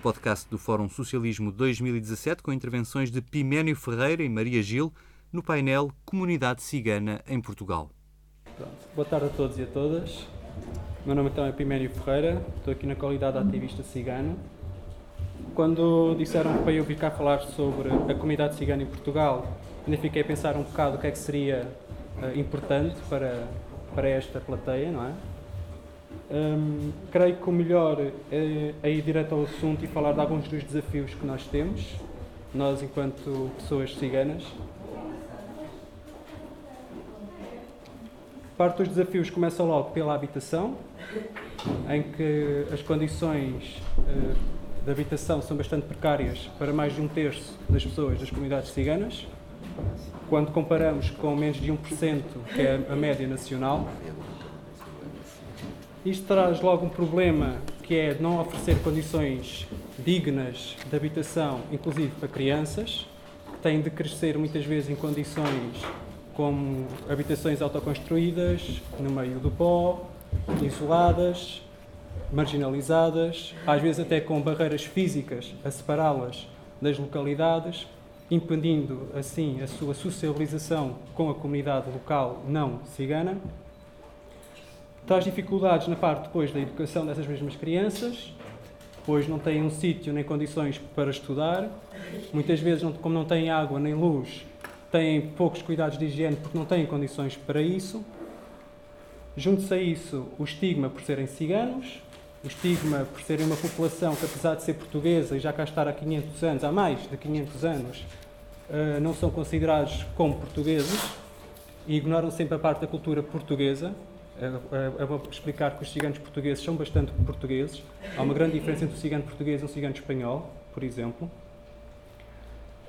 podcast do Fórum Socialismo 2017 com intervenções de Piménio Ferreira e Maria Gil no painel Comunidade Cigana em Portugal. Pronto. Boa tarde a todos e a todas. O meu nome então é Piménio Ferreira, estou aqui na qualidade de ativista cigano. Quando disseram para eu vir cá falar sobre a comunidade cigana em Portugal, ainda fiquei a pensar um bocado o que é que seria uh, importante para, para esta plateia, não é? Um, creio que o melhor é, é, ir direto ao assunto e falar de alguns dos desafios que nós temos, nós enquanto pessoas ciganas. Parte dos desafios começa logo pela habitação, em que as condições uh, de habitação são bastante precárias para mais de um terço das pessoas das comunidades ciganas, quando comparamos com menos de 1%, que é a média nacional. Isto traz logo um problema que é não oferecer condições dignas de habitação, inclusive para crianças, que têm de crescer muitas vezes em condições como habitações autoconstruídas, no meio do pó, isoladas, marginalizadas, às vezes até com barreiras físicas a separá-las das localidades, impedindo assim a sua socialização com a comunidade local não cigana traz dificuldades na parte depois da educação dessas mesmas crianças, pois não têm um sítio nem condições para estudar, muitas vezes, como não têm água nem luz, têm poucos cuidados de higiene porque não têm condições para isso. Junto-se a isso o estigma por serem ciganos, o estigma por serem uma população que, apesar de ser portuguesa e já cá estar há 500 anos, há mais de 500 anos, eh, não são considerados como portugueses e ignoram sempre a parte da cultura portuguesa, eu vou explicar que os ciganos portugueses são bastante portugueses. Há uma grande diferença entre o cigano português e um cigano espanhol, por exemplo.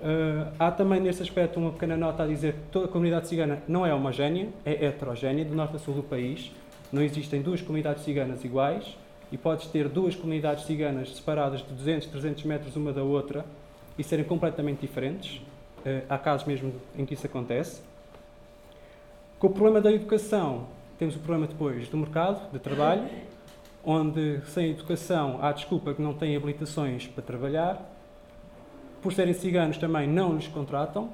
Uh, há também nesse aspecto uma pequena nota a dizer que toda a comunidade cigana não é homogénea, é heterogénea, do norte a sul do país. Não existem duas comunidades ciganas iguais e podes ter duas comunidades ciganas separadas de 200, 300 metros uma da outra e serem completamente diferentes. Há casos mesmo em que isso acontece. Com o problema da educação, temos o problema depois do mercado de trabalho, onde sem educação há desculpa que não têm habilitações para trabalhar. Por serem ciganos também não nos contratam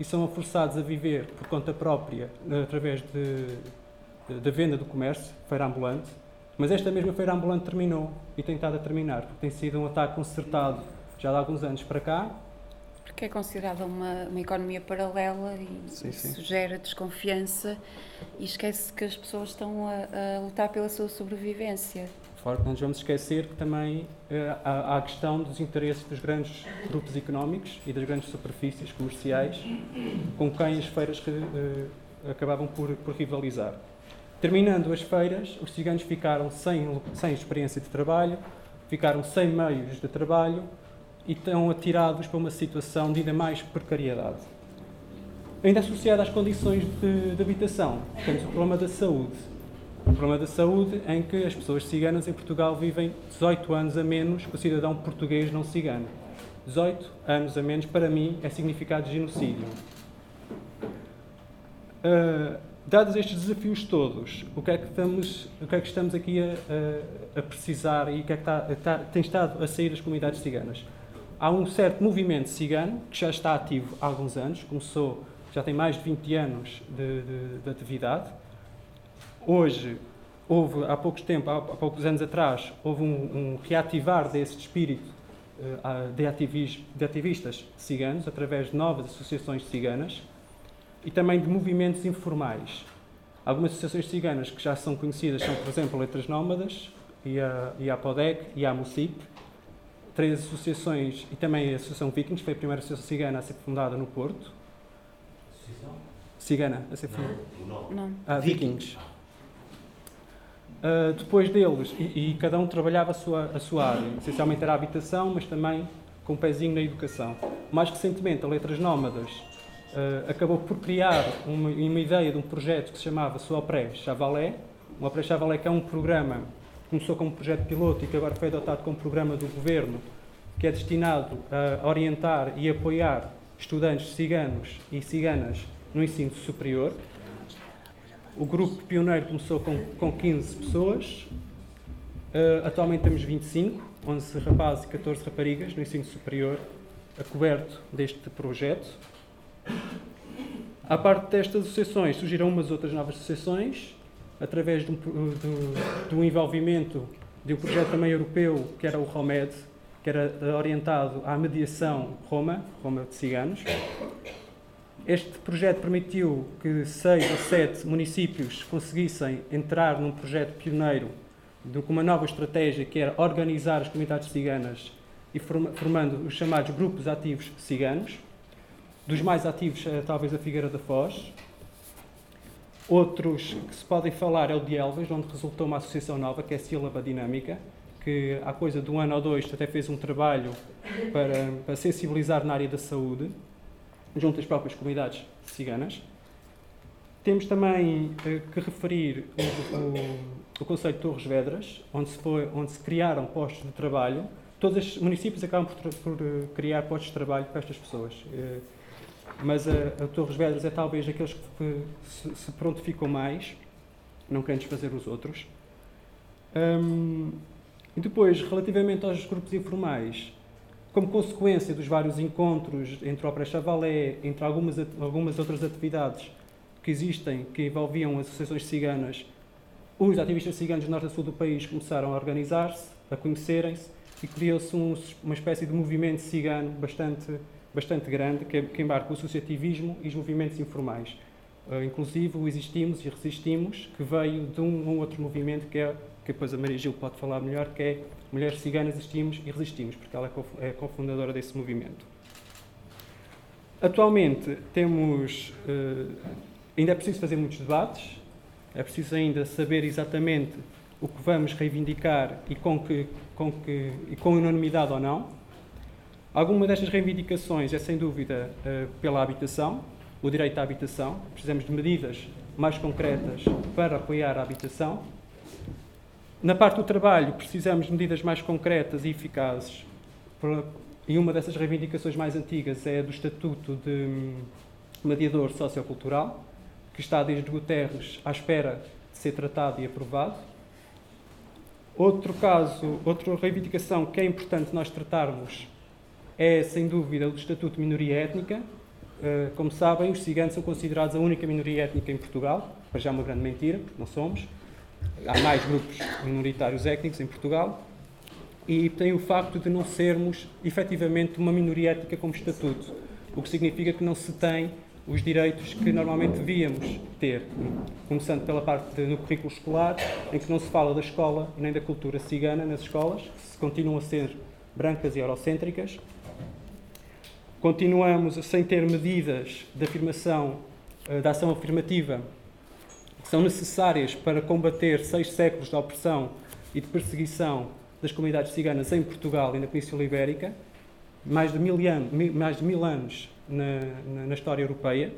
e são forçados a viver por conta própria através da venda do comércio, feira ambulante. Mas esta mesma feira ambulante terminou e tem estado a terminar, porque tem sido um ataque concertado já há alguns anos para cá porque é considerada uma, uma economia paralela e sim, isso sim. gera desconfiança e esquece que as pessoas estão a, a lutar pela sua sobrevivência. Forte, não nos vamos esquecer que também uh, há, há, a questão dos interesses dos grandes grupos económicos e das grandes superfícies comerciais com quem as feiras uh, acabavam por, por rivalizar. Terminando as feiras, os ciganos ficaram sem, sem experiência de trabalho, ficaram sem meios de trabalho e estão atirados para uma situação de ainda mais precariedade. Ainda associada às condições de, de habitação, temos o problema da saúde. O problema da saúde em que as pessoas ciganas em Portugal vivem 18 anos a menos que o cidadão português não cigano. 18 anos a menos, para mim, é significado de genocídio. Uh, dados estes desafios todos, o que é que estamos, o que é que estamos aqui a, a, a precisar e o que é que está, está, tem estado a sair das comunidades ciganas? Há um certo movimento cigano que já está ativo há alguns anos, começou, já tem mais de 20 anos de, de, de atividade. Hoje, houve, há poucos tempo, há, há poucos anos atrás, houve um, um reativar desse espírito uh, de, de ativistas ciganos, através de novas associações ciganas e também de movimentos informais. Algumas associações ciganas que já são conhecidas são, por exemplo, Letras Nómadas, e a, e a PODEC e a MUCIP, três associações e também a Associação Vikings, foi a primeira associação cigana a ser fundada no Porto. Associação? Cigana a ser fundada. Não, não. Ah, Vikings. Uh, depois deles, e, e, cada um trabalhava a sua, a sua área, essencialmente era a habitação, mas também com um pezinho na educação. Mais recentemente, a Letras Nómadas uh, acabou por criar uma, uma, ideia de um projeto que se chamava Sopré Chavalé. O Sopré Chavalé que é um programa começou como projeto piloto e que agora foi adotado como programa do governo, que é destinado a orientar e apoiar estudantes ciganos e ciganas no ensino superior. O grupo pioneiro começou com, com 15 pessoas Uh, atualmente temos 25, 11 rapazes e 14 raparigas no ensino superior, a coberto deste projeto. À parte destas associações, surgiram umas outras novas associações, através de um, do, do envolvimento de um projeto também europeu, que era o ROMED, que era orientado à mediação Roma, Roma de ciganos. Este projeto permitiu que seis ou sete municípios conseguissem entrar num projeto pioneiro com uma nova estratégia que era organizar as comunidades ciganas e formando os chamados grupos ativos ciganos. Dos mais ativos, é, talvez a Figueira da Foz. Outros que se podem falar é o de Elvas, onde resultou uma associação nova, que é a Sílaba Dinâmica, que há coisa de um ano ou dois até fez um trabalho para, para sensibilizar na área da saúde, junto às próprias comunidades ciganas. Temos também eh, que referir o, o, o Conselho de Torres Vedras, onde se, foi, onde se criaram postos de trabalho. Todos os municípios acabam por, por eh, criar postos de trabalho para estas pessoas. Eh, mas a, a Torres Vedras é talvez aqueles que se, se prontificam mais, não querendo desfazer os outros. Um, e depois, relativamente aos grupos informais, como consequência dos vários encontros entre o Pré Chavalé, entre algumas, algumas outras atividades que existem, que envolviam associações ciganas, os ativistas ciganos do norte e sul do país começaram a organizar-se, a conhecerem-se, e criou-se um, uma espécie de movimento cigano bastante, bastante grande, que, que embarca o associativismo e os movimentos informais. Uh, inclusive o Existimos e Resistimos, que veio de um, um outro movimento que é que depois a Maria Gil pode falar melhor, que é Mulheres Ciganas Existimos e Resistimos, porque ela é, é cofundadora desse movimento. Atualmente temos, uh, ainda é preciso fazer muitos debates, é preciso ainda saber exatamente o que vamos reivindicar e com, que, com, que, e com unanimidade ou não. Alguma destas reivindicações é, sem dúvida, uh, pela habitação, o direito à habitação. Precisamos de medidas mais concretas para apoiar a habitação. Na parte do trabalho, precisamos de medidas mais concretas e eficazes. E uma dessas reivindicações mais antigas é a do Estatuto de Mediador Sociocultural, que está desde Guterres à espera de ser tratado e aprovado. Outro caso, outra reivindicação que é importante nós tratarmos é, sem dúvida, o Estatuto de Minoria Étnica. Eh, como sabem, os ciganos são considerados a única minoria étnica em Portugal, para já é uma grande mentira, porque não somos há mais grupos minoritários étnicos em Portugal e tem o facto de não sermos efetivamente uma minoria étnica como estatuto, o que significa que não se tem os direitos que normalmente devíamos ter, começando pela parte no currículo escolar, em que não se fala da escola nem da cultura cigana nas escolas, que continuam a ser brancas e eurocêntricas. Continuamos sem ter medidas de afirmação, eh, da ação afirmativa são necessárias para combater seis séculos de opressão e de perseguição das comunidades ciganas em Portugal e na Península Ibérica, mais de mil, anos, mais de mil anos na, na, na história europeia,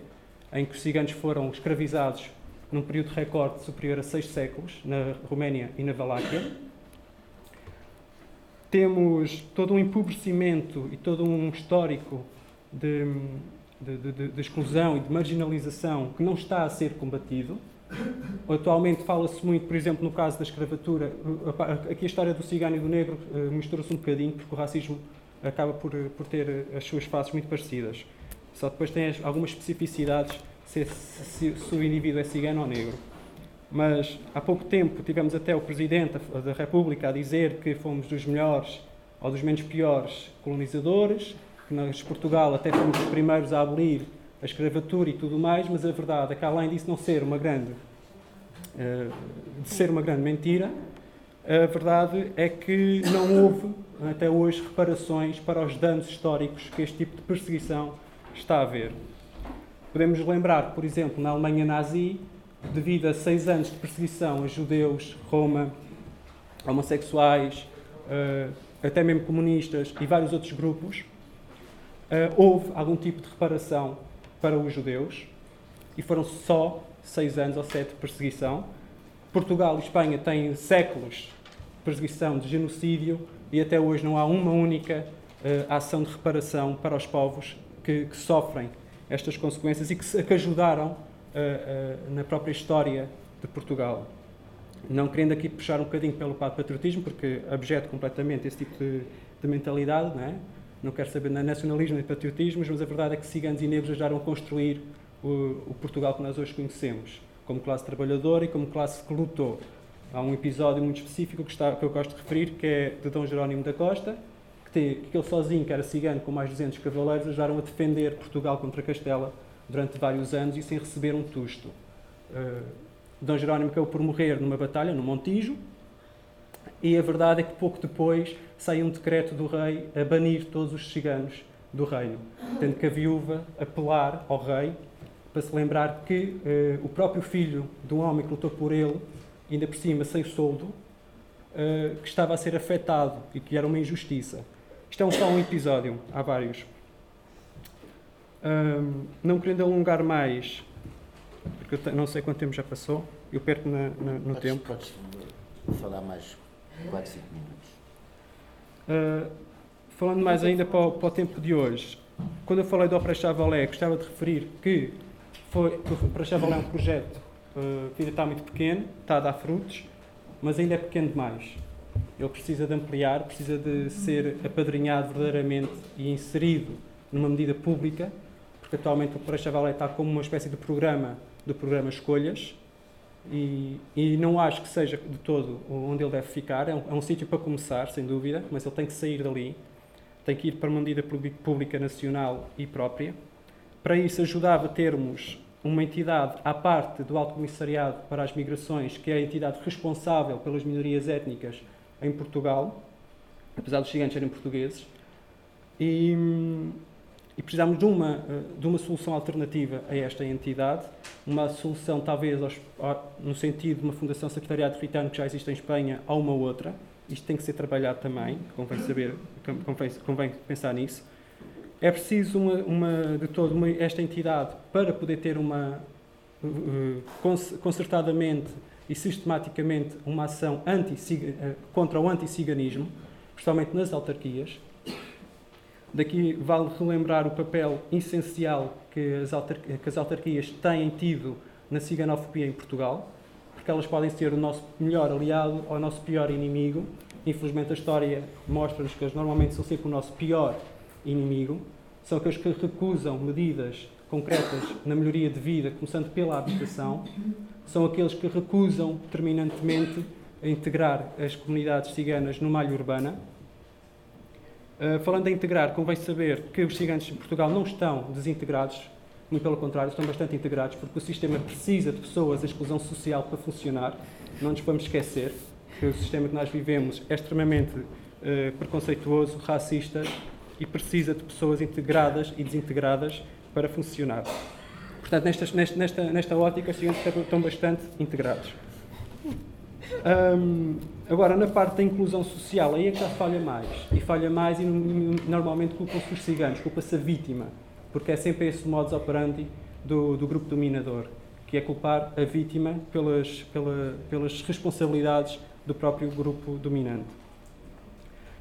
em que os ciganos foram escravizados num período de recorde superior a seis séculos, na Roménia e na Valáquia. Temos todo um empobrecimento e todo um histórico de, de, de, de exclusão e de marginalização que não está a ser combatido. Atualmente fala-se muito, por exemplo, no caso da escravatura, aqui a história do cigano e do negro eh, mistura-se um bocadinho, porque o racismo acaba por, eh, por ter eh, as suas faces muito parecidas. Só depois tem algumas especificidades se, se, se o indivíduo é cigano ou negro. Mas há pouco tempo tivemos até o Presidente da República a dizer que fomos dos melhores ou dos menos piores colonizadores, que nós, Portugal, até fomos os primeiros a abolir a escravatura e tudo mais, mas a verdade é que além disso não ser uma grande eh, de ser uma grande mentira, a verdade é que não houve até hoje reparações para os danos históricos que este tipo de perseguição está a haver. Podemos lembrar, por exemplo, na Alemanha nazi, devido a seis anos de perseguição a judeus, Roma, homossexuais, eh, até mesmo comunistas e vários outros grupos, eh, houve algum tipo de reparação para os judeus e foram só seis anos ou sete de perseguição. Portugal e Espanha têm séculos de perseguição, de genocídio e até hoje não há uma única uh, ação de reparação para os povos que, que sofrem estas consequências e que, que ajudaram uh, uh, na própria história de Portugal. Não querendo aqui puxar um bocadinho pelo lado patriotismo, porque abjeto completamente esse tipo de, de mentalidade, não é? Não quero saber de nacionalismo nem patriotismo, mas a verdade é que ciganos e negros ajudaram a construir o, o Portugal que nós hoje conhecemos, como classe trabalhadora e como classe que lutou. Há um episódio muito específico que, está, que eu gosto de referir, que é de Dom Jerónimo da Costa, que, tem, que ele sozinho, que era cigano, com mais de 200 cavaleiros, ajudaram a defender Portugal contra Castela durante vários anos e sem receber um tusto. Uh, Dom Jerónimo acabou por morrer numa batalha, no Montijo, e a verdade é que pouco depois sai um decreto do rei a banir todos os ciganos do reino, tendo que a viúva apelar ao rei para se lembrar que uh, o próprio filho de um homem que lutou por ele, ainda por cima sem soldo, uh, que estava a ser afetado e que era uma injustiça. Isto é só um episódio, há vários. Um, não querendo alongar mais, porque eu não sei quanto tempo já passou, eu perco na, na, no podes, tempo. Podes falar mais 4, 5 minutos. Uh, falando mais ainda para o, para o, tempo de hoje, quando eu falei do Opera Chavalé, gostava de referir que, foi, que o Opera Chavalé é um projeto uh, que ainda está muito pequeno, está a dar frutos, mas ainda é pequeno demais. Ele precisa de ampliar, precisa de ser apadrinhado verdadeiramente e inserido numa medida pública, atualmente o Opera Chavalé está como uma espécie de programa do programa Escolhas, e, e, não acho que seja de todo onde ele deve ficar. É um, é um sítio para começar, sem dúvida, mas ele tem que sair dali, tem que ir para uma medida pública nacional e própria. Para isso, ajudava termos uma entidade à parte do Alto Comissariado para as Migrações, que é a entidade responsável pelas minorias étnicas em Portugal, apesar dos gigantes serem portugueses. E, e precisamos de uma, eh, de uma solução alternativa a esta entidade, uma solução talvez aos, no sentido de uma fundação secretariado ritano que já existe em Espanha a uma outra. Isto tem que ser trabalhado também, convém saber, convém, convém pensar nisso. É preciso uma, uma de todo uma, esta entidade para poder ter uma uh, concertadamente e sistematicamente uma ação anti, contra o anti-ciganismo, principalmente nas autarquias, Daqui vale relembrar o papel essencial que as, que as autarquias têm tido na ciganofobia em Portugal, porque elas podem ser o nosso melhor aliado ou o nosso pior inimigo. Infelizmente, a história mostra-nos que eles normalmente são sempre o nosso pior inimigo. São aqueles que recusam medidas concretas na melhoria de vida, começando pela habitação. São aqueles que recusam terminantemente integrar as comunidades ciganas no malho urbana Uh, falando em integrar, convém saber que os ciganos em Portugal não estão desintegrados, muito pelo contrário, estão bastante integrados, porque o sistema precisa de pessoas em exclusão social para funcionar. Não nos vamos esquecer que o sistema que nós vivemos é extremamente uh, preconceituoso, racista e precisa de pessoas integradas e desintegradas para funcionar. Portanto, nesta, nesta, nesta ótica, os ciganos estão bastante integrados. Um, agora, na parte da inclusão social, aí é que já falha mais. E falha mais e normalmente culpa-se os ciganos, culpa-se a vítima, porque é sempre esse modus operandi do, do grupo dominador, que é culpar a vítima pelas, pela, pelas responsabilidades do próprio grupo dominante.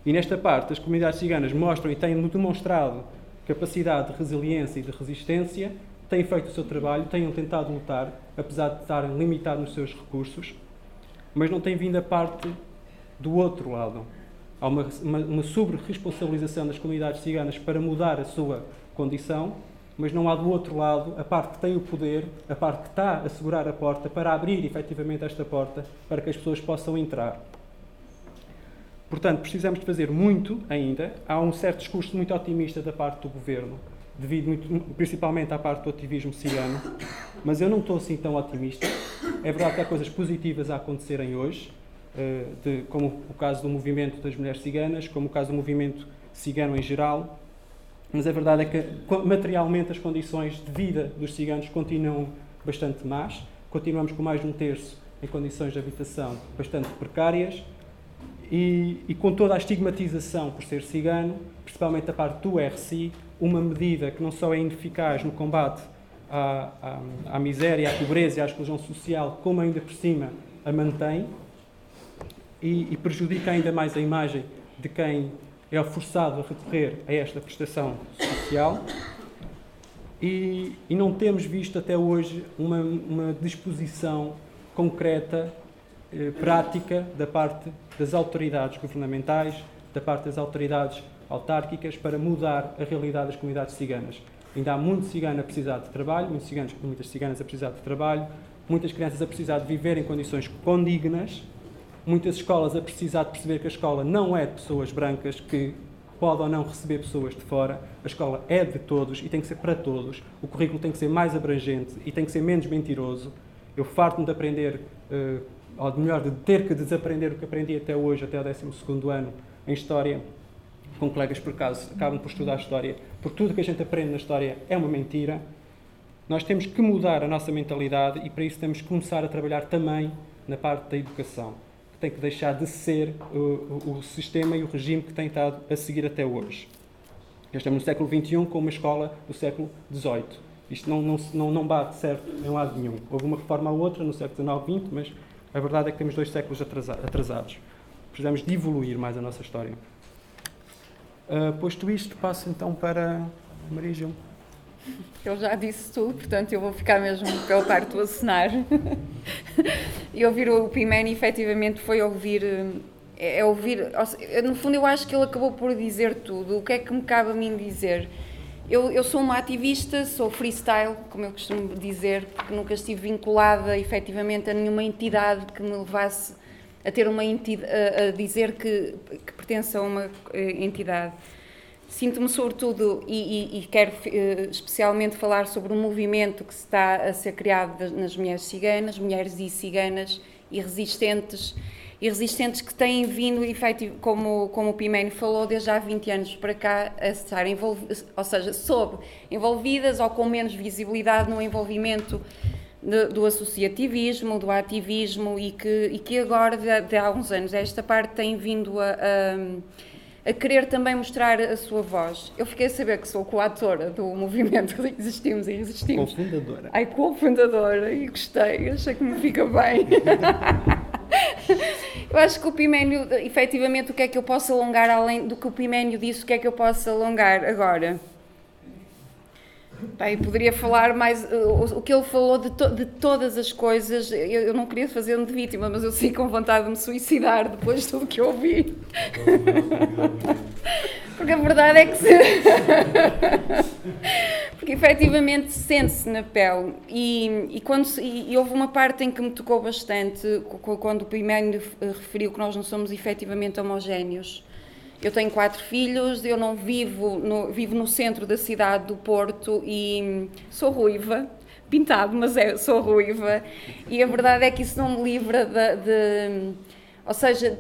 E nesta parte, as comunidades ciganas mostram e têm demonstrado capacidade de resiliência e de resistência, têm feito o seu trabalho, têm tentado lutar, apesar de estarem limitados nos seus recursos mas não tem vindo a parte do outro lado. Há uma, uma, uma sobre-responsabilização das comunidades ciganas para mudar a sua condição, mas não há do outro lado a parte que tem o poder, a parte que está a segurar a porta para abrir efetivamente esta porta para que as pessoas possam entrar. Portanto, precisamos de fazer muito ainda. Há um certo discurso muito otimista da parte do governo, devido muito, principalmente à parte do ativismo cigano, mas eu não estou assim tão otimista. É verdade que há coisas positivas a acontecerem hoje, eh, de, como o caso do movimento das mulheres ciganas, como o caso do movimento cigano em geral, mas a verdade é que materialmente as condições de vida dos ciganos continuam bastante más. Continuamos com mais de um terço em condições de habitação bastante precárias e, e com toda a estigmatização por ser cigano, principalmente da parte do RCI, uma medida que não só é ineficaz no combate à, à, à miséria, à pobreza e à exclusão social, como ainda por cima a mantém e, e prejudica ainda mais a imagem de quem é forçado a recorrer a esta prestação social. E, e, não temos visto até hoje uma, uma disposição concreta eh, prática da parte das autoridades governamentais, da parte das autoridades autárquicas, para mudar a realidade das comunidades ciganas. Ainda há muito cigano a precisar de trabalho, muitos ciganos, muitas ciganas a precisar de trabalho, muitas crianças a precisar de viver em condições condignas, muitas escolas a precisar de perceber que a escola não é de pessoas brancas, que pode ou não receber pessoas de fora. A escola é de todos e tem que ser para todos. O currículo tem que ser mais abrangente e tem que ser menos mentiroso. Eu farto-me de aprender, uh, ou melhor, de ter que desaprender o que aprendi até hoje, até o 12 ano, em História, com colegas por acaso acabam por estudar História, porque tudo o que a gente aprende na História é uma mentira. Nós temos que mudar a nossa mentalidade e para isso temos que começar a trabalhar também na parte da educação tem que deixar de ser o, o, o sistema e o regime que tem estado a seguir até hoje. Estamos no século XXI com uma escola do século XVIII. Isto não, não, não, não bate certo em lado nenhum. Houve uma reforma ou outra no século XIX, XX, mas a verdade é que temos dois séculos atrasados. Precisamos de evoluir mais a nossa história. Uh, posto isto, passo então para Maria Gil. Ele já disse tudo, portanto eu vou ficar mesmo pela parte do acenar. e ouvir o Pimeni efetivamente foi ouvir. É, é ouvir. No fundo, eu acho que ele acabou por dizer tudo. O que é que me cabe a mim dizer? Eu, eu sou uma ativista, sou freestyle, como eu costumo dizer, porque nunca estive vinculada efetivamente a nenhuma entidade que me levasse a ter uma entidade, a, dizer que, que pertence a uma eh, entidade. Sinto-me, sobretudo, e, e, e quero uh, especialmente falar sobre o movimento que está a ser criado nas mulheres ciganas, mulheres e ciganas e resistentes, e resistentes que têm vindo, efetivo, como, como o Pimene falou, desde há 20 anos para cá, a estar envolvidas, ou seja, sob envolvidas ou com menos visibilidade no envolvimento do associativismo, do ativismo, e que, e que agora, de, de há uns anos, esta parte tem vindo a, a a querer também mostrar a sua voz. Eu fiquei a saber que sou coautora do movimento Existimos e Resistimos. Cofundadora. Ai, cofundadora, e gostei, achei que me fica bem. eu acho que o Piménio, efetivamente, o que é que eu posso alongar além do que o Piménio disse, o que é que eu posso alongar agora? Bem, poderia falar mais. Uh, o, que ele falou de, to, de todas as coisas. Eu, eu não queria fazer-me de vítima, mas eu sinto com vontade de me suicidar depois de tudo que ouvi. Porque a verdade é que. Se... Porque efetivamente sente-se na pele. E, e, quando, e, e, houve uma parte em que me tocou bastante, quando o primeiro referiu que nós não somos efetivamente homogéneos. Eu tenho quatro filhos, eu não vivo no, vivo no centro da cidade do Porto e sou ruiva, pintado, mas é, sou ruiva. E a verdade é que isso não me livra de. de ou seja,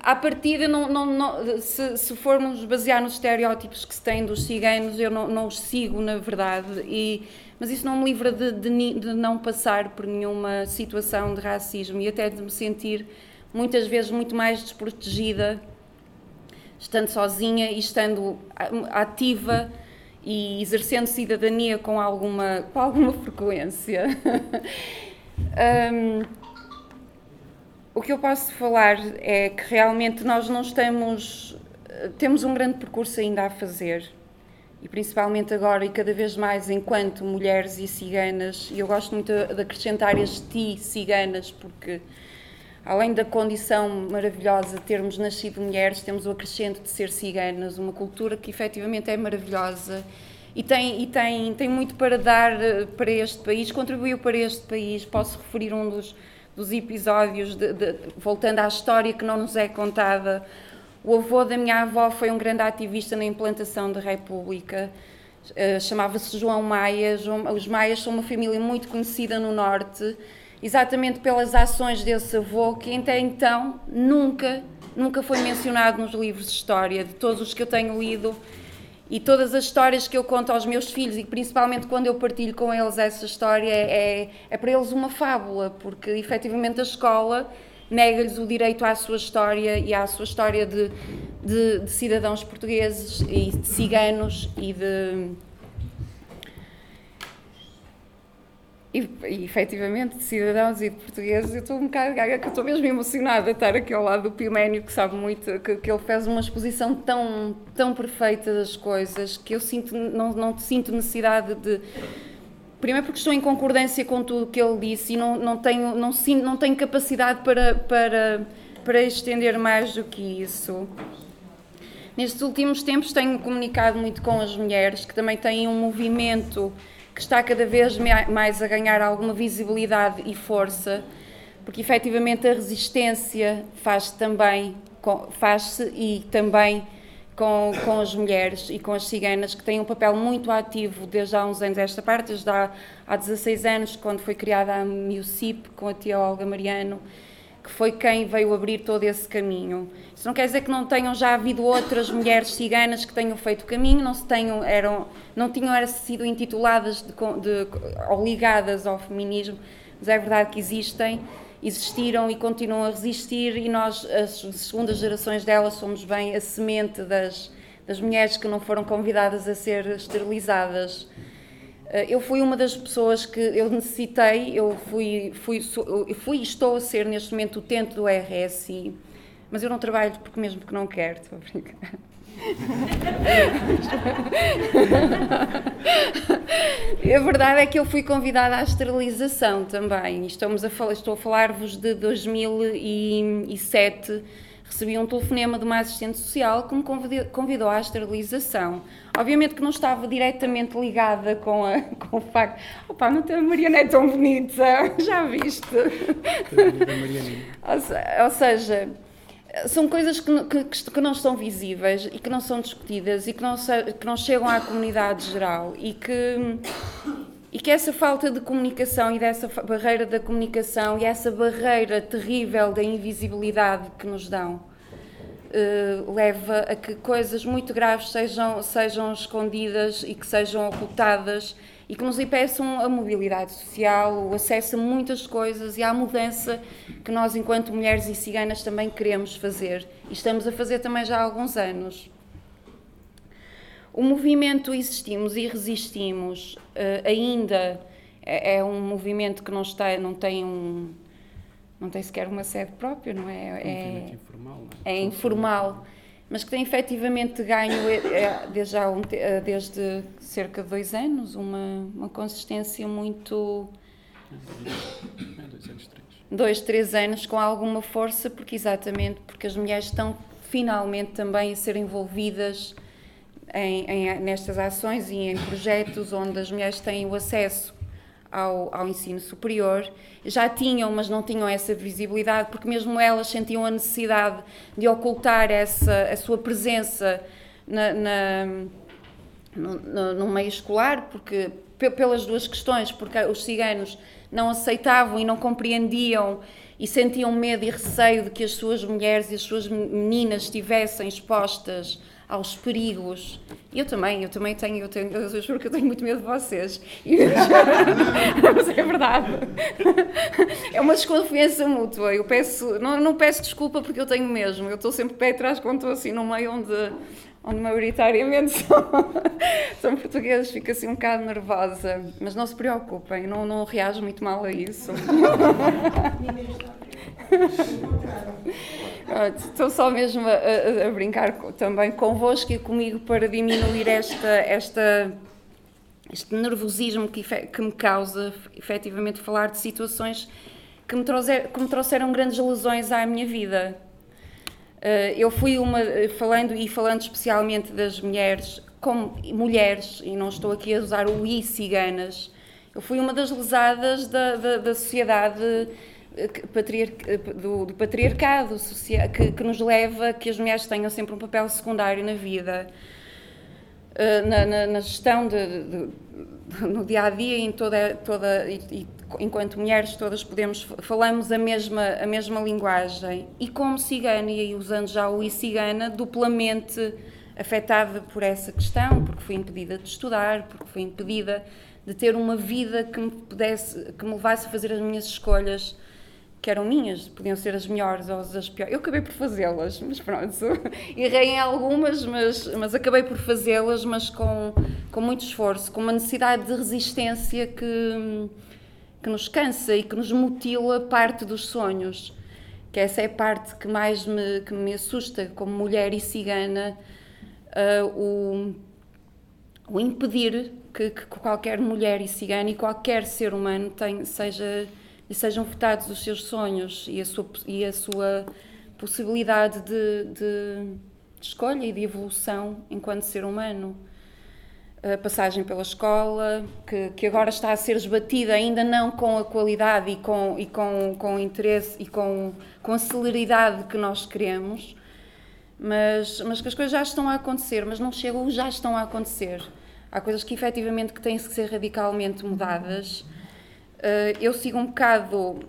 à partida, não, não, não, se, se, formos basear nos estereótipos que se têm dos ciganos, eu não, não os sigo, na verdade, e, mas isso não me livra de, de, de, não passar por nenhuma situação de racismo e até de me sentir muitas vezes muito mais desprotegida estando sozinha e estando ativa e exercendo cidadania com alguma, com alguma frequência. um, o que eu posso falar é que realmente nós não estamos. Temos um grande percurso ainda a fazer. E principalmente agora e cada vez mais enquanto mulheres e ciganas, e eu gosto muito de acrescentar este ciganas, porque além da condição maravilhosa de termos nascido mulheres, temos o acrescento de ser ciganas, uma cultura que efetivamente é maravilhosa e tem, e tem, tem muito para dar eh, para este país, contribuiu para este país. Posso referir um dos, dos episódios, de, de, voltando à história que não nos é contada. O avô da minha avó foi um grande ativista na implantação da República. Uh, Chamava-se João Maia. João, os Maias são uma família muito conhecida no Norte exatamente pelas ações desse avô, que até então nunca, nunca foi mencionado nos livros de história, de todos os que eu tenho lido. E todas as histórias que eu conto aos meus filhos, e principalmente quando eu partilho com eles essa história, é, é para eles uma fábula, porque efetivamente a escola nega-lhes o direito à sua história e à sua história de, de, de cidadãos portugueses e de ciganos e de e, e efetivamente de cidadãos e de portugueses, eu estou um bocado gaga, que estou mesmo emocionada de estar aqui ao lado do Piménio, que sabe muito, que, que ele fez uma exposição tão, tão perfeita das coisas, que eu sinto, não, não sinto necessidade de primeiro porque estou em concordância com tudo que ele disse e não, não, tenho, não, sinto, não tenho capacidade para, para, para estender mais do que isso. Nestes últimos tempos tenho comunicado muito com as mulheres que também têm um movimento que está cada vez mais a ganhar alguma visibilidade e força, porque efetivamente a resistência faz-se também, faz-se e também com, com as mulheres e com as ciganas, que têm um papel muito ativo desde há uns anos. Esta parte, desde há, há 16 anos, quando foi criada a MIUCIP, com a tia Olga Mariano, que foi quem veio abrir todo esse caminho. Isso não quer dizer que não tenham já havido outras mulheres ciganas que tenham feito o caminho, não, se tenham, eram, não tinham era sido intituladas de, de, ou ligadas ao feminismo, mas é verdade que existem existiram e continuam a resistir e nós, as segundas gerações delas, somos bem a semente das, das mulheres que não foram convidadas a ser esterilizadas. Eh, eu fui uma das pessoas que eu necessitei, eu fui, fui, fui e estou a ser neste momento utente do RSI, mas eu não trabalho porque mesmo que não quero, estou a brincar. a verdade é que eu fui convidada à esterilização também. Estamos a falar, estou a falar-vos de 2007. Recebi um telefonema de uma assistente social que me convidou à esterilização. Obviamente que não estava diretamente ligada com, a, com o facto. Opa, não tem a Mariana é tão bonita, já viste? ou seja, são coisas que, que, que, não estão visíveis e que não são discutidas e que não, que não chegam à comunidade geral e que, e que essa falta de comunicação e dessa barreira da comunicação e essa barreira terrível da invisibilidade que nos dão uh, leva a que coisas muito graves sejam, sejam escondidas e que sejam ocultadas e que nos impeçam a mobilidade social, o acesso a muitas coisas e à mudança que nós, enquanto mulheres e ciganas, também queremos fazer e estamos a fazer também já há alguns anos. O movimento Existimos e Resistimos uh, ainda é, é, um movimento que não, está, não tem um não tem sequer uma sede própria, não é? É, é informal. Não é? é informal mas que tem efetivamente ganho, é, é, desde, um, é, desde cerca de dois anos, uma, uma consistência muito. dois anos, três. Dois, três anos, com alguma força, porque exatamente porque as mulheres estão finalmente também a ser envolvidas em, em, nestas ações e em projetos onde as mulheres têm o acesso ao, ao, ensino superior. Já tinham, mas não tinham essa visibilidade, porque mesmo elas sentiam a necessidade de ocultar essa, a sua presença na, na no, no, meio escolar, porque pelas duas questões, porque os ciganos não aceitavam e não compreendiam e sentiam medo e receio de que as suas mulheres e as suas meninas estivessem expostas aos perigos. Eu também, eu também tenho, eu, tenho, eu juro que eu tenho muito medo de vocês. Mas é verdade. É uma desconfiança mútua. Eu peço, não, não peço desculpa porque eu tenho mesmo. Eu estou sempre pé atrás quando estou assim no meio onde, onde maioritariamente são, são portugueses, fico assim um bocado nervosa. Mas não se preocupem, não, não reajo muito mal a isso. Estou só mesmo a, a, brincar também convosco e comigo para diminuir esta, esta, este nervosismo que, que me causa efetivamente falar de situações que me, trouxer, que me trouxeram grandes lesões à minha vida. Uh, eu fui uma, falando e falando especialmente das mulheres, como mulheres, e não estou aqui a usar o i ciganas, eu fui uma das lesadas da, da, da sociedade do, do patriarcado social, que, que, nos leva a que as mulheres tenham sempre um papel secundário na vida, eh, na, na, na gestão, de, de, de, no dia a dia, em toda, toda e, e, enquanto mulheres todas podemos falamos a mesma a mesma linguagem. E como cigana e usando já o i cigana duplamente afetada por essa questão, porque fui impedida de estudar, porque fui impedida de ter uma vida que me pudesse que me levasse a fazer as minhas escolhas que eram minhas, podiam ser as melhores ou as piores. Eu acabei por fazê-las, mas pronto, errei em algumas, mas, mas acabei por fazê-las, mas com, com muito esforço, com uma necessidade de resistência que, que nos cansa e que nos mutila parte dos sonhos. Que essa é a parte que mais me, que me assusta como mulher e cigana, uh, o, ou impedir que, que, qualquer mulher e cigana e qualquer ser humano tenha, seja, sejam vetados os seus sonhos e a sua, e a sua possibilidade de, de, de escolha e de evolução enquanto ser humano. A passagem pela escola, que, que agora está a ser esbatida, ainda não com a qualidade e com, e com, com o interesse e com, com a celeridade que nós queremos, mas, mas que as coisas já estão a acontecer, mas não chegam, já estão a acontecer. Há coisas que efetivamente que têm que ser radicalmente mudadas. Uh, eu sigo um bocado.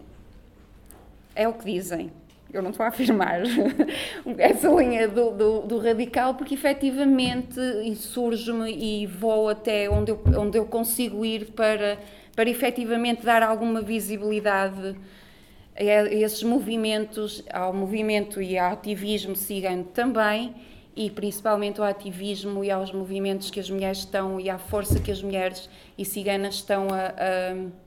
É o que dizem. Eu não estou a afirmar essa linha do, do, do, radical, porque efetivamente surge-me e vou até onde eu, onde eu consigo ir para, para efetivamente dar alguma visibilidade a esses movimentos, ao movimento e ao ativismo cigano também, e principalmente ao ativismo e aos movimentos que as mulheres estão e à força que as mulheres e ciganas estão a, a,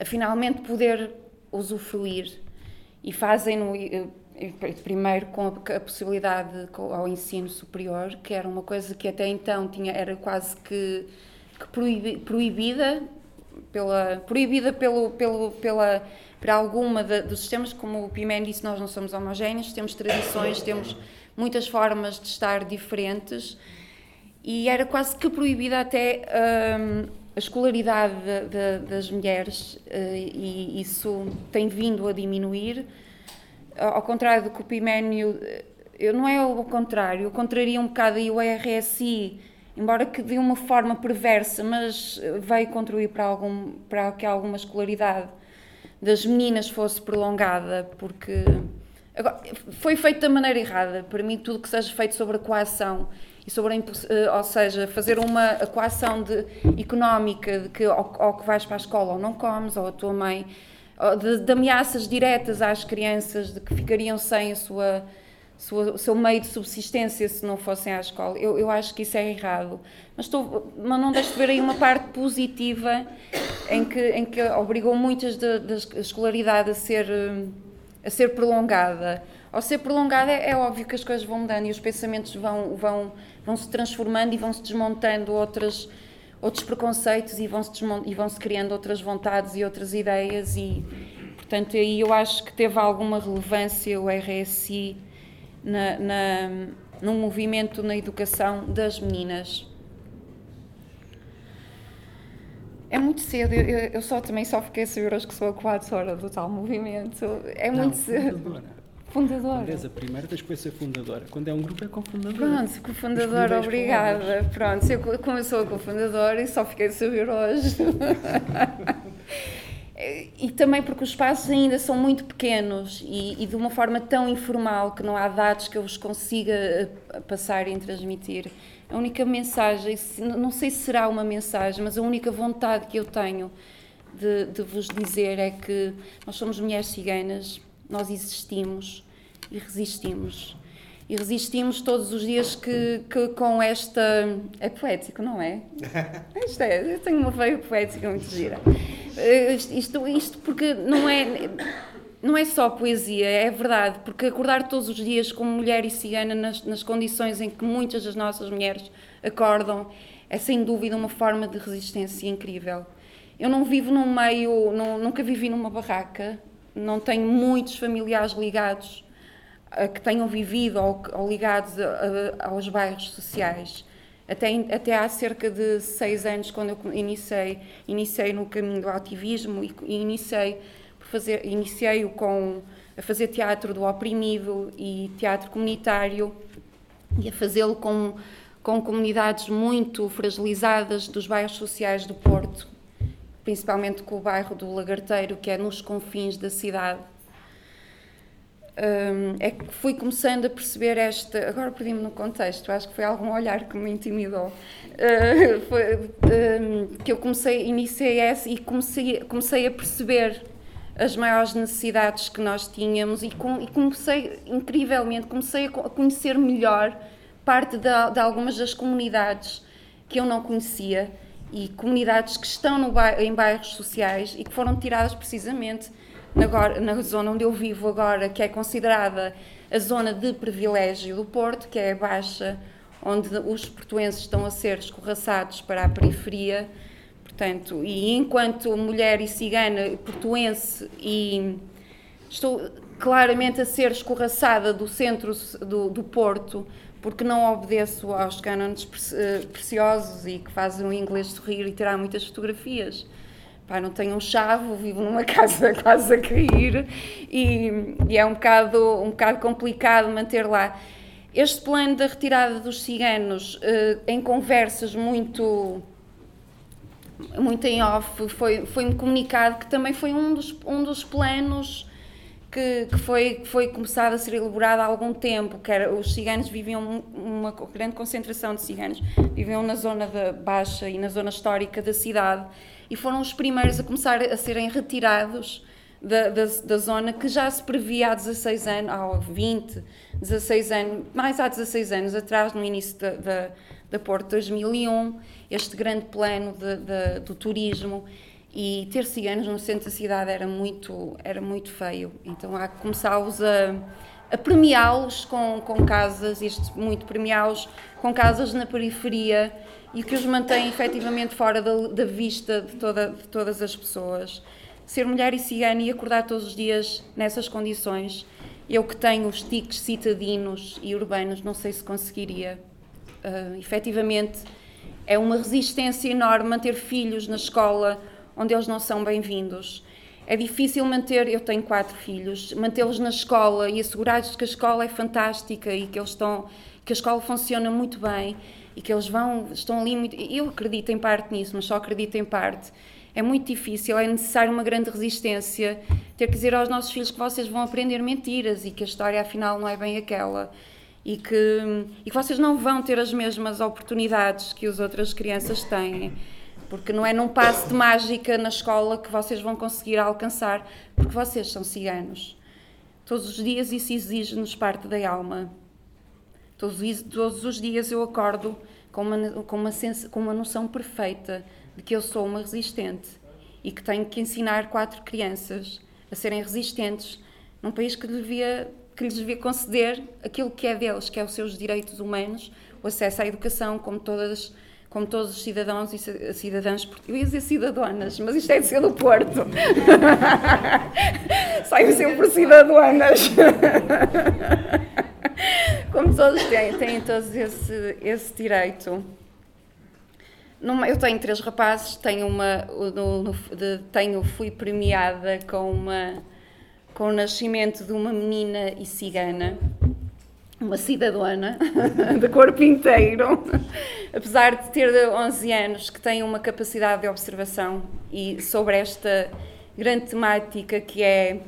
a finalmente poder usufruir e fazem-no primeiro com a, possibilidade ao ensino superior, que era uma coisa que até então tinha era quase que, que proibi, proibida pela proibida pelo, pelo pela para alguma de, dos sistemas. Como o Pimen disse nós não somos homogéneos temos tradições temos muitas formas de estar diferentes. E era quase que proibida até um, a escolaridade de, de, das mulheres uh, e isso tem vindo a diminuir. Ao contrário do que o Piménio, eh, eu não é ao contrário, eu contraria um bocado e o RSI, embora que de uma forma perversa, mas veio contribuir para, algum, para que alguma escolaridade das meninas fosse prolongada, porque Agora, foi feito da maneira errada. Para mim, tudo que seja feito sobre a coação e sobre a, eh, ou seja, fazer uma coação de, económica de que ou, ou, que vais para a escola ou não comes, ou a tua mãe, de, de ameaças diretas às crianças de que ficariam sem a sua, sua, o seu meio de subsistência se não fossem à escola. Eu, eu acho que isso é errado. Mas, estou, mas não deixo de ver aí uma parte positiva em que, em que obrigou muitas da escolaridade a ser eh, a ser prolongada. Ao ser prolongada, é, é óbvio que as coisas vão mudando e os pensamentos vão, vão, vão se transformando e vão se desmontando outras, outros preconceitos e vão, se e vão se criando outras vontades e outras ideias. E, portanto, aí eu acho que teve alguma relevância o RSI na, na, no movimento na educação das meninas. É muito cedo, eu, eu, só também só fiquei a saber hoje que sou a coadora do tal movimento. É Não, muito cedo. Fundadora. Fundadora. Aliás, a primeira das coisas é fundadora. Quando é um grupo é cofundadora. Pronto, cofundadora, obrigada. Pronto, eu, como eu sou a cofundadora e só fiquei a saber hoje. e também porque os espaços ainda são muito pequenos e, e, de uma forma tão informal que não há dados que eu vos consiga eh, passar e transmitir a única mensagem, não sei se será uma mensagem, mas a única vontade que eu tenho de, de vos dizer é que nós somos mulheres ciganas, nós existimos e resistimos. E resistimos todos os dias que, que com esta. É poético, não é? Isto é, eu tenho uma veia poética muito gira. Eh, isto, isto porque não é não é só poesia, é verdade, porque acordar todos os dias como mulher e cigana nas, nas, condições em que muitas das nossas mulheres acordam é sem dúvida uma forma de resistência incrível. Eu não vivo num meio, não, nunca vivi numa barraca, não tenho muitos familiares ligados a que tenham vivido ou, ou ligados a, a, aos bairros sociais. Até, até há cerca de seis anos, quando eu iniciei, iniciei no caminho do ativismo e, e iniciei fazer, iniciei-o com a fazer teatro do oprimido e teatro comunitário e a fazê-lo com, com comunidades muito fragilizadas dos bairros sociais do Porto, principalmente com o bairro do Lagarteiro, que é nos confins da cidade. Um, é que fui começando a perceber esta. Agora perdi-me no contexto, acho que foi algum olhar que me intimidou. Uh, foi, um, que eu comecei, iniciei essa e comecei, comecei a perceber as maiores necessidades que nós tínhamos e, com, e comecei, incrivelmente, comecei a conhecer melhor parte de, de, algumas das comunidades que eu não conhecia e comunidades que estão no, em bairros sociais e que foram tiradas precisamente na, na zona onde eu vivo agora, que é considerada a zona de privilégio do Porto, que é a Baixa, onde os portuenses estão a ser escorraçados para a periferia. Portanto, e enquanto mulher e cigana, portuense, e estou claramente a ser escorraçada do centro do, do Porto, porque não obedeço aos cânones eh, preciosos e que fazem o inglês sorrir e tirar muitas fotografias. Pá, não tenho um chave, vivo numa casa quase a cair e, e, é um bocado, um bocado complicado manter lá. Este plano da retirada dos ciganos, eh, em conversas muito muito em off, foi, foi-me comunicado que também foi um dos, um dos planos que, que, foi, foi começado a ser elaborado há algum tempo, que era, os ciganos viviam, uma grande concentração de ciganos, viviam na zona Baixa e na zona histórica da cidade, e foram os primeiros a começar a serem retirados da, da, da zona que já se previa há 16 anos, há 20, 16 anos, mais há 16 anos atrás, no início da, da, da Porto 2001, este grande plano de, de, do turismo e ter ciganos no centro da cidade era muito, era muito feio. Então há que começá-los a, a premiá-los com, com casas, isto muito premiá-los com casas na periferia e que os mantém efetivamente fora da, da vista de, toda, de todas as pessoas. Ser mulher e cigana e acordar todos os dias nessas condições, eu que tenho os tiques citadinos e urbanos, não sei se conseguiria. Uh, efetivamente, é uma resistência enorme manter filhos na escola onde eles não são bem-vindos. É difícil manter, eu tenho quatro filhos, mantê-los na escola e assegurar-lhes que a escola é fantástica e que eles estão, que a escola funciona muito bem e que eles vão, estão ali muito, eu acredito em parte nisso, mas só acredito em parte. É muito difícil, é necessário uma grande resistência ter que dizer aos nossos filhos que vocês vão aprender mentiras e que a história afinal não é bem aquela e que, e que vocês não vão ter as mesmas oportunidades que as outras crianças têm porque não é num passo de mágica na escola que vocês vão conseguir alcançar, porque vocês são ciganos. Todos os dias isso exige-nos parte da alma. Todos, todos os dias eu acordo com uma, com, uma com uma noção perfeita de que eu sou uma resistente e que tenho que ensinar quatro crianças a serem resistentes num país que, devia, que lhes devia conceder aquilo que é deles, que é os seus direitos humanos, o acesso à educação, como todas como todos os cidadãos e cidadãs. Eu ia dizer cidadãs, mas isto é de ser do Porto. Saio sempre cidadãs. como todos têm, têm todos esse, esse direito. eu tenho três rapazes, tenho uma, no, no, de, tenho, fui premiada com, uma, com o nascimento de uma menina e cigana uma cidadã de corpo inteiro, apesar de ter 11 anos, que tem uma capacidade de observação e sobre esta grande temática que é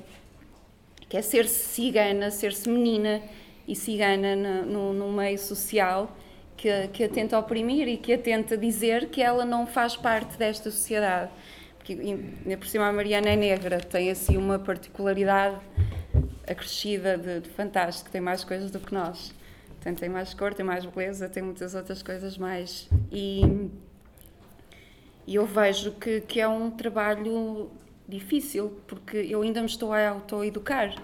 que é ser-se cigana, ser-se menina e cigana no, no, meio social que, que a tenta oprimir e que a tenta dizer que ela não faz parte desta sociedade. Porque, por cima, a Mariana é negra, tem assim uma particularidade acrescida de, de fantástico, tem mais coisas do que nós. Portanto, tem mais cor, tem mais beleza, tem muitas outras coisas mais. E, e eu vejo que, que é um trabalho difícil, porque eu ainda me estou a autoeducar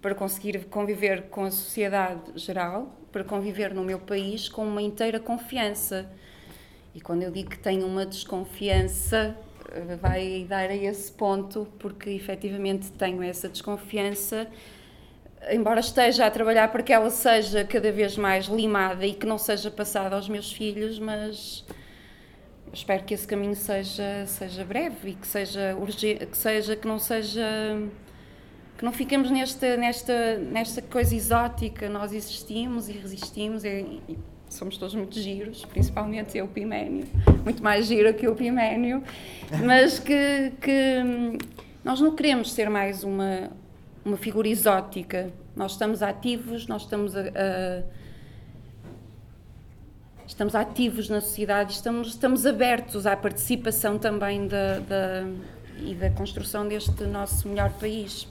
para conseguir conviver com a sociedade geral, para conviver no meu país com uma inteira confiança. E quando eu digo que tenho uma desconfiança, vai dar a esse ponto, porque efetivamente tenho essa desconfiança embora esteja a trabalhar para que ela seja cada vez mais limada e que não seja passada aos meus filhos, mas espero que esse caminho seja seja breve e que seja urgente, que seja que não seja que não fiquemos nesta nesta nesta coisa exótica. Nós existimos e resistimos e, e somos todos muito giros, principalmente eu, Piménio, muito mais giro que o Piménio, mas que, que nós não queremos ser mais uma uma figura exótica. Nós estamos ativos, nós estamos a, a estamos ativos na sociedade, estamos, estamos abertos à participação também da, da, e da construção deste nosso melhor país.